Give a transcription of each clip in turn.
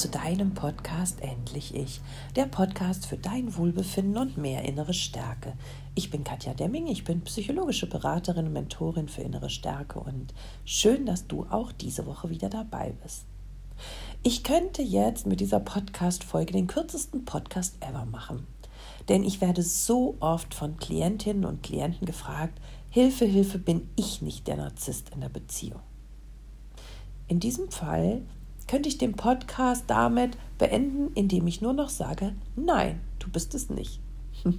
zu deinem Podcast Endlich Ich, der Podcast für dein Wohlbefinden und mehr innere Stärke. Ich bin Katja Demming, ich bin psychologische Beraterin und Mentorin für innere Stärke und schön, dass du auch diese Woche wieder dabei bist. Ich könnte jetzt mit dieser Podcast-Folge den kürzesten Podcast ever machen, denn ich werde so oft von Klientinnen und Klienten gefragt, Hilfe, Hilfe, bin ich nicht der Narzisst in der Beziehung. In diesem Fall könnte ich den Podcast damit beenden, indem ich nur noch sage, nein, du bist es nicht.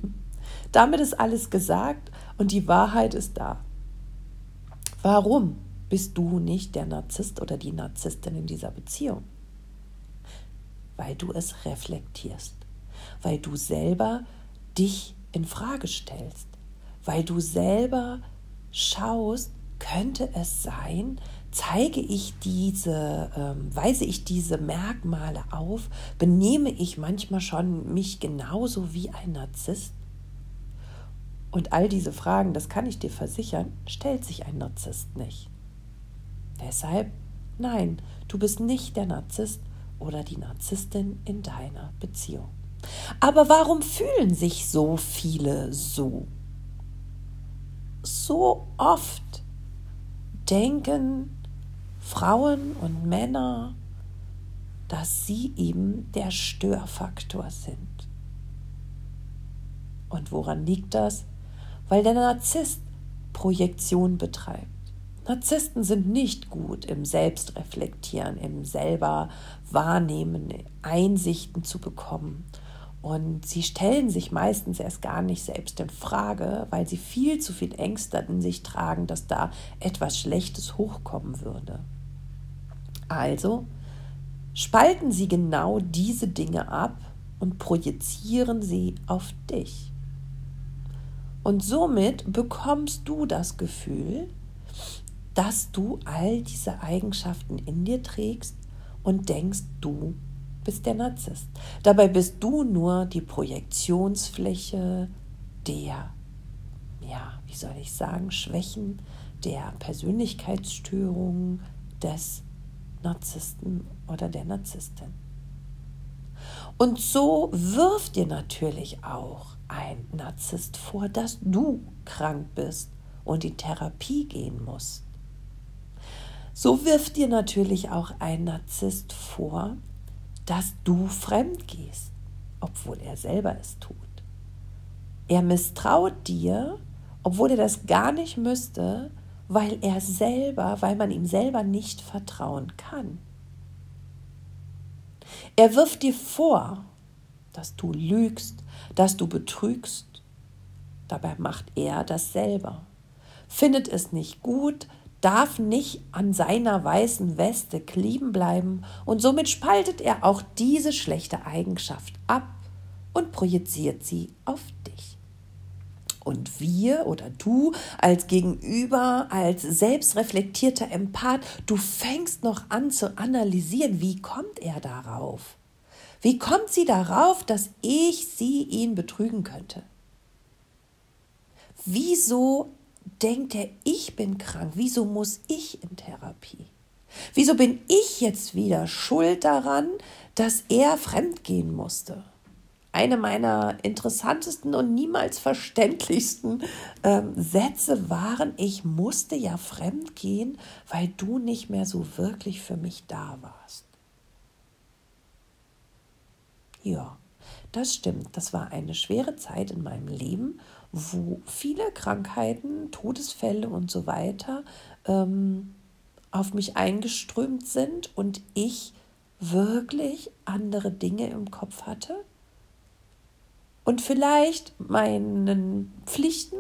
damit ist alles gesagt und die Wahrheit ist da. Warum bist du nicht der Narzisst oder die Narzisstin in dieser Beziehung? Weil du es reflektierst, weil du selber dich in Frage stellst, weil du selber schaust, könnte es sein, zeige ich diese, ähm, weise ich diese Merkmale auf, benehme ich manchmal schon mich genauso wie ein Narzisst? Und all diese Fragen, das kann ich dir versichern, stellt sich ein Narzisst nicht. Deshalb, nein, du bist nicht der Narzisst oder die Narzisstin in deiner Beziehung. Aber warum fühlen sich so viele so? So oft denken Frauen und Männer, dass sie eben der Störfaktor sind. Und woran liegt das? Weil der Narzisst Projektion betreibt. Narzissten sind nicht gut im Selbstreflektieren, im selber Wahrnehmen, Einsichten zu bekommen. Und sie stellen sich meistens erst gar nicht selbst in Frage, weil sie viel zu viel Ängste in sich tragen, dass da etwas Schlechtes hochkommen würde. Also spalten sie genau diese Dinge ab und projizieren sie auf dich. Und somit bekommst du das Gefühl, dass du all diese Eigenschaften in dir trägst und denkst, du bist der Narzisst. Dabei bist du nur die Projektionsfläche der, ja, wie soll ich sagen, Schwächen, der Persönlichkeitsstörungen des Narzissten oder der Narzisstin. Und so wirft dir natürlich auch ein Narzisst vor, dass du krank bist und in Therapie gehen musst. So wirft dir natürlich auch ein Narzisst vor, dass du fremd gehst, obwohl er selber es tut. Er misstraut dir, obwohl er das gar nicht müsste, weil er selber, weil man ihm selber nicht vertrauen kann. Er wirft dir vor, dass du lügst, dass du betrügst. Dabei macht er das selber. Findet es nicht gut, darf nicht an seiner weißen Weste kleben bleiben und somit spaltet er auch diese schlechte Eigenschaft ab und projiziert sie auf dich. Und wir oder du als Gegenüber, als selbstreflektierter Empath, du fängst noch an zu analysieren, wie kommt er darauf? Wie kommt sie darauf, dass ich sie ihn betrügen könnte? Wieso denkt er, ich bin krank? Wieso muss ich in Therapie? Wieso bin ich jetzt wieder schuld daran, dass er fremdgehen musste? Eine meiner interessantesten und niemals verständlichsten ähm, Sätze waren, ich musste ja fremdgehen, weil du nicht mehr so wirklich für mich da warst. Ja, das stimmt. Das war eine schwere Zeit in meinem Leben wo viele Krankheiten, Todesfälle und so weiter ähm, auf mich eingeströmt sind und ich wirklich andere Dinge im Kopf hatte. Und vielleicht meinen Pflichten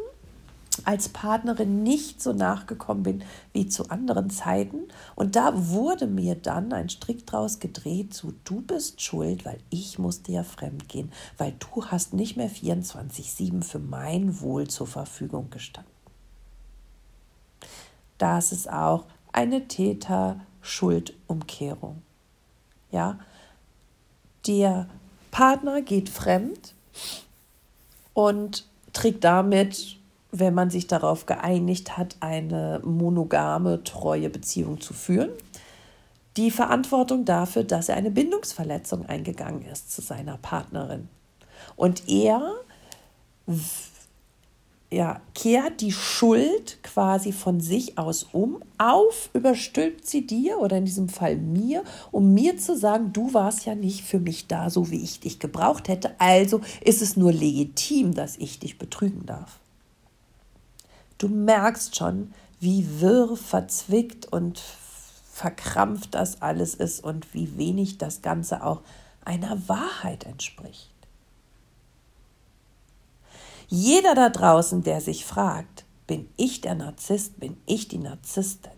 als Partnerin nicht so nachgekommen bin wie zu anderen Zeiten. Und da wurde mir dann ein Strick draus gedreht zu, du bist schuld, weil ich musste ja fremd gehen, weil du hast nicht mehr 24-7 für mein Wohl zur Verfügung gestanden. Das ist auch eine Täter-Schuldumkehrung. Ja, der Partner geht fremd und trägt damit wenn man sich darauf geeinigt hat, eine monogame, treue Beziehung zu führen, die Verantwortung dafür, dass er eine Bindungsverletzung eingegangen ist zu seiner Partnerin. Und er ja, kehrt die Schuld quasi von sich aus um, auf, überstülpt sie dir oder in diesem Fall mir, um mir zu sagen, du warst ja nicht für mich da, so wie ich dich gebraucht hätte, also ist es nur legitim, dass ich dich betrügen darf. Du merkst schon, wie wirr, verzwickt und verkrampft das alles ist und wie wenig das Ganze auch einer Wahrheit entspricht. Jeder da draußen, der sich fragt, bin ich der Narzisst, bin ich die Narzisstin,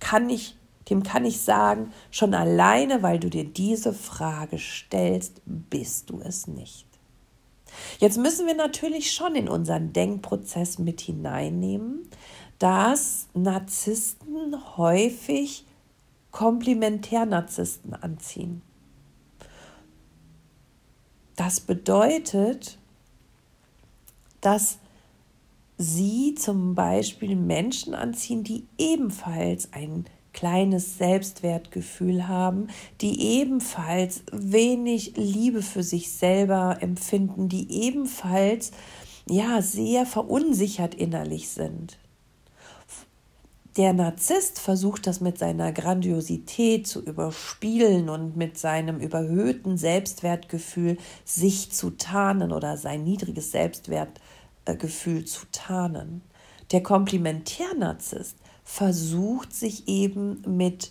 kann ich, dem kann ich sagen, schon alleine, weil du dir diese Frage stellst, bist du es nicht. Jetzt müssen wir natürlich schon in unseren Denkprozess mit hineinnehmen, dass Narzissten häufig Komplementärnarzissten anziehen. Das bedeutet, dass sie zum Beispiel Menschen anziehen, die ebenfalls ein kleines Selbstwertgefühl haben, die ebenfalls wenig Liebe für sich selber empfinden, die ebenfalls ja sehr verunsichert innerlich sind. Der Narzisst versucht das mit seiner Grandiosität zu überspielen und mit seinem überhöhten Selbstwertgefühl sich zu tarnen oder sein niedriges Selbstwertgefühl Gefühl zu tarnen. Der Komplementärnarzisst versucht sich eben mit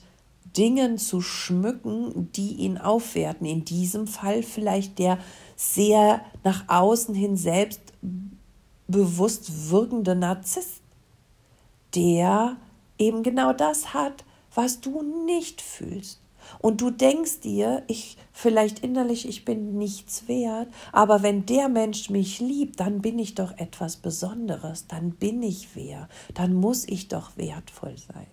Dingen zu schmücken, die ihn aufwerten. In diesem Fall vielleicht der sehr nach außen hin selbstbewusst wirkende Narzisst, der eben genau das hat, was du nicht fühlst. Und du denkst dir, ich vielleicht innerlich, ich bin nichts wert, aber wenn der Mensch mich liebt, dann bin ich doch etwas Besonderes, dann bin ich wer, dann muss ich doch wertvoll sein.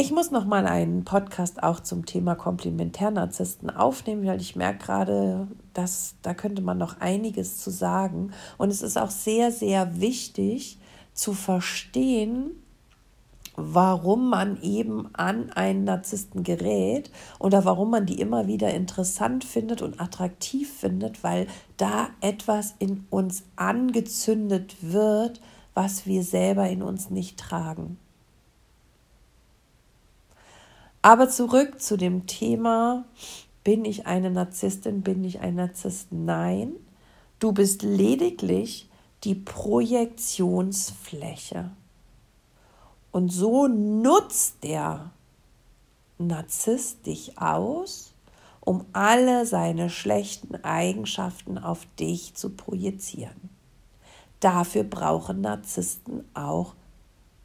Ich muss noch mal einen Podcast auch zum Thema Komplementärnarzissten aufnehmen, weil ich merke gerade, dass da könnte man noch einiges zu sagen und es ist auch sehr sehr wichtig zu verstehen, warum man eben an einen Narzissten gerät oder warum man die immer wieder interessant findet und attraktiv findet, weil da etwas in uns angezündet wird, was wir selber in uns nicht tragen. Aber zurück zu dem Thema, bin ich eine Narzisstin, bin ich ein Narzisst? Nein, du bist lediglich die Projektionsfläche. Und so nutzt der Narzisst dich aus, um alle seine schlechten Eigenschaften auf dich zu projizieren. Dafür brauchen Narzissten auch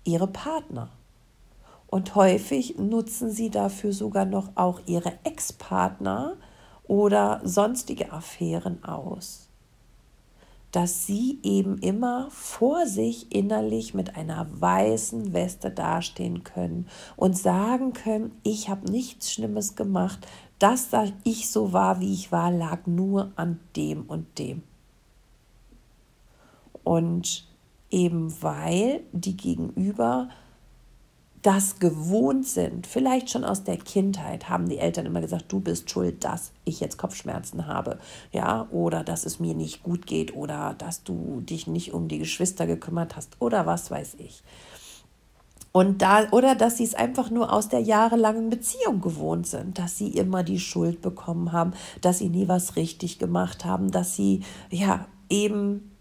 ihre Partner. Und häufig nutzen sie dafür sogar noch auch ihre Ex-Partner oder sonstige Affären aus dass sie eben immer vor sich innerlich mit einer weißen Weste dastehen können und sagen können, ich habe nichts Schlimmes gemacht, dass ich so war, wie ich war, lag nur an dem und dem. Und eben weil die Gegenüber das gewohnt sind, vielleicht schon aus der Kindheit, haben die Eltern immer gesagt, du bist schuld, dass ich jetzt Kopfschmerzen habe, ja, oder dass es mir nicht gut geht oder dass du dich nicht um die Geschwister gekümmert hast oder was weiß ich. Und da, oder dass sie es einfach nur aus der jahrelangen Beziehung gewohnt sind, dass sie immer die Schuld bekommen haben, dass sie nie was richtig gemacht haben, dass sie ja eben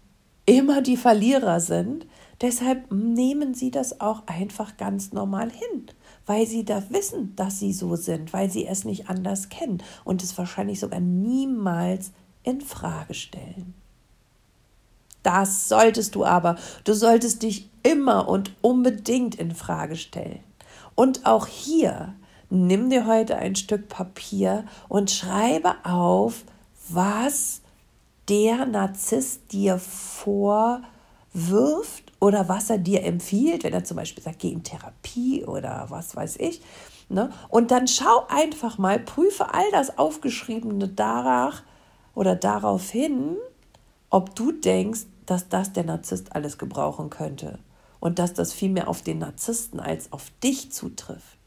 immer die Verlierer sind Deshalb nehmen sie das auch einfach ganz normal hin, weil sie da wissen, dass sie so sind, weil sie es nicht anders kennen und es wahrscheinlich sogar niemals in Frage stellen. Das solltest du aber. Du solltest dich immer und unbedingt in Frage stellen. Und auch hier nimm dir heute ein Stück Papier und schreibe auf, was der Narzisst dir vorwirft oder was er dir empfiehlt, wenn er zum Beispiel sagt, geh in Therapie oder was weiß ich. Ne? Und dann schau einfach mal, prüfe all das Aufgeschriebene danach oder darauf hin, ob du denkst, dass das der Narzisst alles gebrauchen könnte. und dass das viel mehr auf den Narzissten als auf dich zutrifft.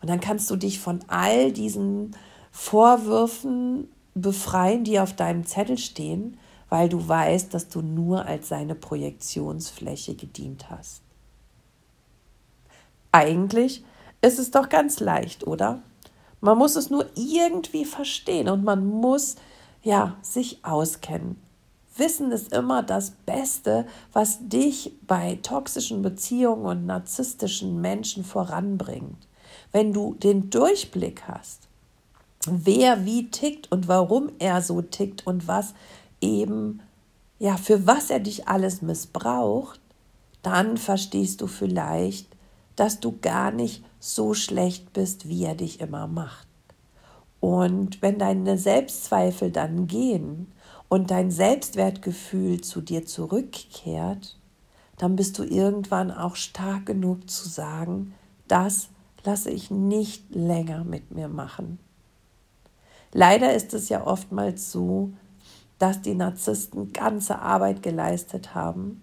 Und dann kannst du dich von all diesen Vorwürfen befreien, die auf deinem Zettel stehen, weil du weißt, dass du nur als seine Projektionsfläche gedient hast. Eigentlich ist es doch ganz leicht, oder? Man muss es nur irgendwie verstehen und man muss ja sich auskennen. Wissen ist immer das Beste, was dich bei toxischen Beziehungen und narzisstischen Menschen voranbringt. Wenn du den Durchblick hast, wer wie tickt und warum er so tickt und was eben, ja, für was er dich alles missbraucht, dann verstehst du vielleicht, dass du gar nicht so schlecht bist, wie er dich immer macht. Und wenn deine Selbstzweifel dann gehen und dein Selbstwertgefühl zu dir zurückkehrt, dann bist du irgendwann auch stark genug zu sagen, das lasse ich nicht länger mit mir machen. Leider ist es ja oftmals so, dass die Narzissten ganze Arbeit geleistet haben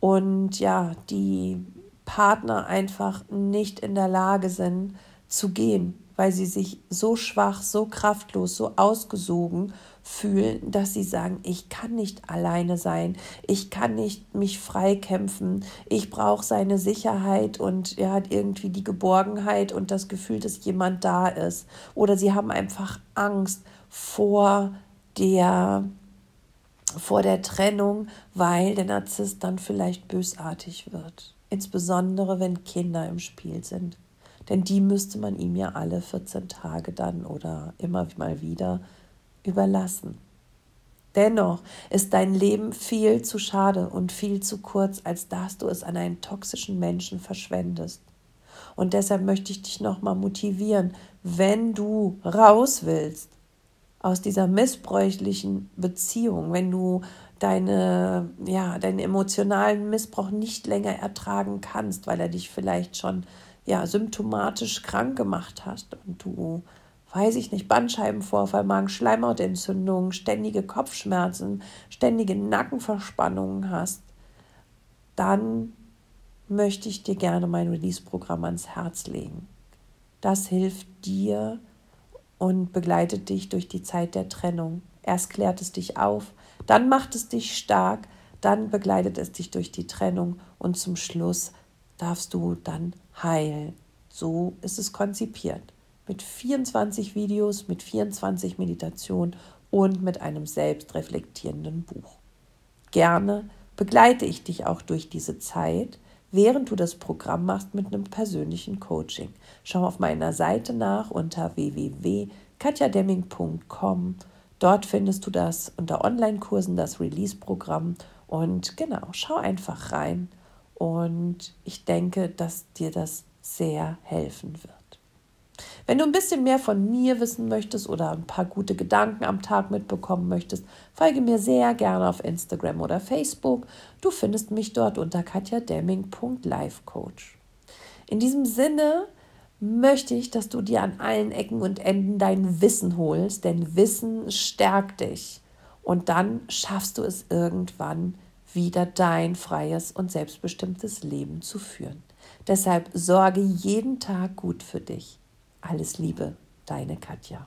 und ja, die Partner einfach nicht in der Lage sind zu gehen, weil sie sich so schwach, so kraftlos, so ausgesogen fühlen, dass sie sagen, ich kann nicht alleine sein, ich kann nicht mich freikämpfen, ich brauche seine Sicherheit und er hat irgendwie die Geborgenheit und das Gefühl, dass jemand da ist. Oder sie haben einfach Angst vor der vor der Trennung, weil der Narzisst dann vielleicht bösartig wird. Insbesondere wenn Kinder im Spiel sind. Denn die müsste man ihm ja alle 14 Tage dann oder immer mal wieder überlassen. Dennoch ist dein Leben viel zu schade und viel zu kurz, als dass du es an einen toxischen Menschen verschwendest. Und deshalb möchte ich dich nochmal motivieren, wenn du raus willst aus dieser missbräuchlichen Beziehung, wenn du deine, ja, deinen emotionalen Missbrauch nicht länger ertragen kannst, weil er dich vielleicht schon ja, symptomatisch krank gemacht hast und du weiß ich nicht, Bandscheibenvorfall, Magenschleimhautentzündung, ständige Kopfschmerzen, ständige Nackenverspannungen hast, dann möchte ich dir gerne mein Release-Programm ans Herz legen. Das hilft dir und begleitet dich durch die Zeit der Trennung. Erst klärt es dich auf, dann macht es dich stark, dann begleitet es dich durch die Trennung und zum Schluss darfst du dann heilen. So ist es konzipiert mit 24 Videos, mit 24 Meditationen und mit einem selbstreflektierenden Buch. Gerne begleite ich dich auch durch diese Zeit, während du das Programm machst mit einem persönlichen Coaching. Schau auf meiner Seite nach unter www.katjademming.com. Dort findest du das unter Online-Kursen, das Release-Programm. Und genau, schau einfach rein. Und ich denke, dass dir das sehr helfen wird. Wenn du ein bisschen mehr von mir wissen möchtest oder ein paar gute Gedanken am Tag mitbekommen möchtest, folge mir sehr gerne auf Instagram oder Facebook. Du findest mich dort unter katjademming.lifecoach. In diesem Sinne möchte ich, dass du dir an allen Ecken und Enden dein Wissen holst, denn Wissen stärkt dich. Und dann schaffst du es irgendwann wieder dein freies und selbstbestimmtes Leben zu führen. Deshalb sorge jeden Tag gut für dich. Alles Liebe, deine Katja.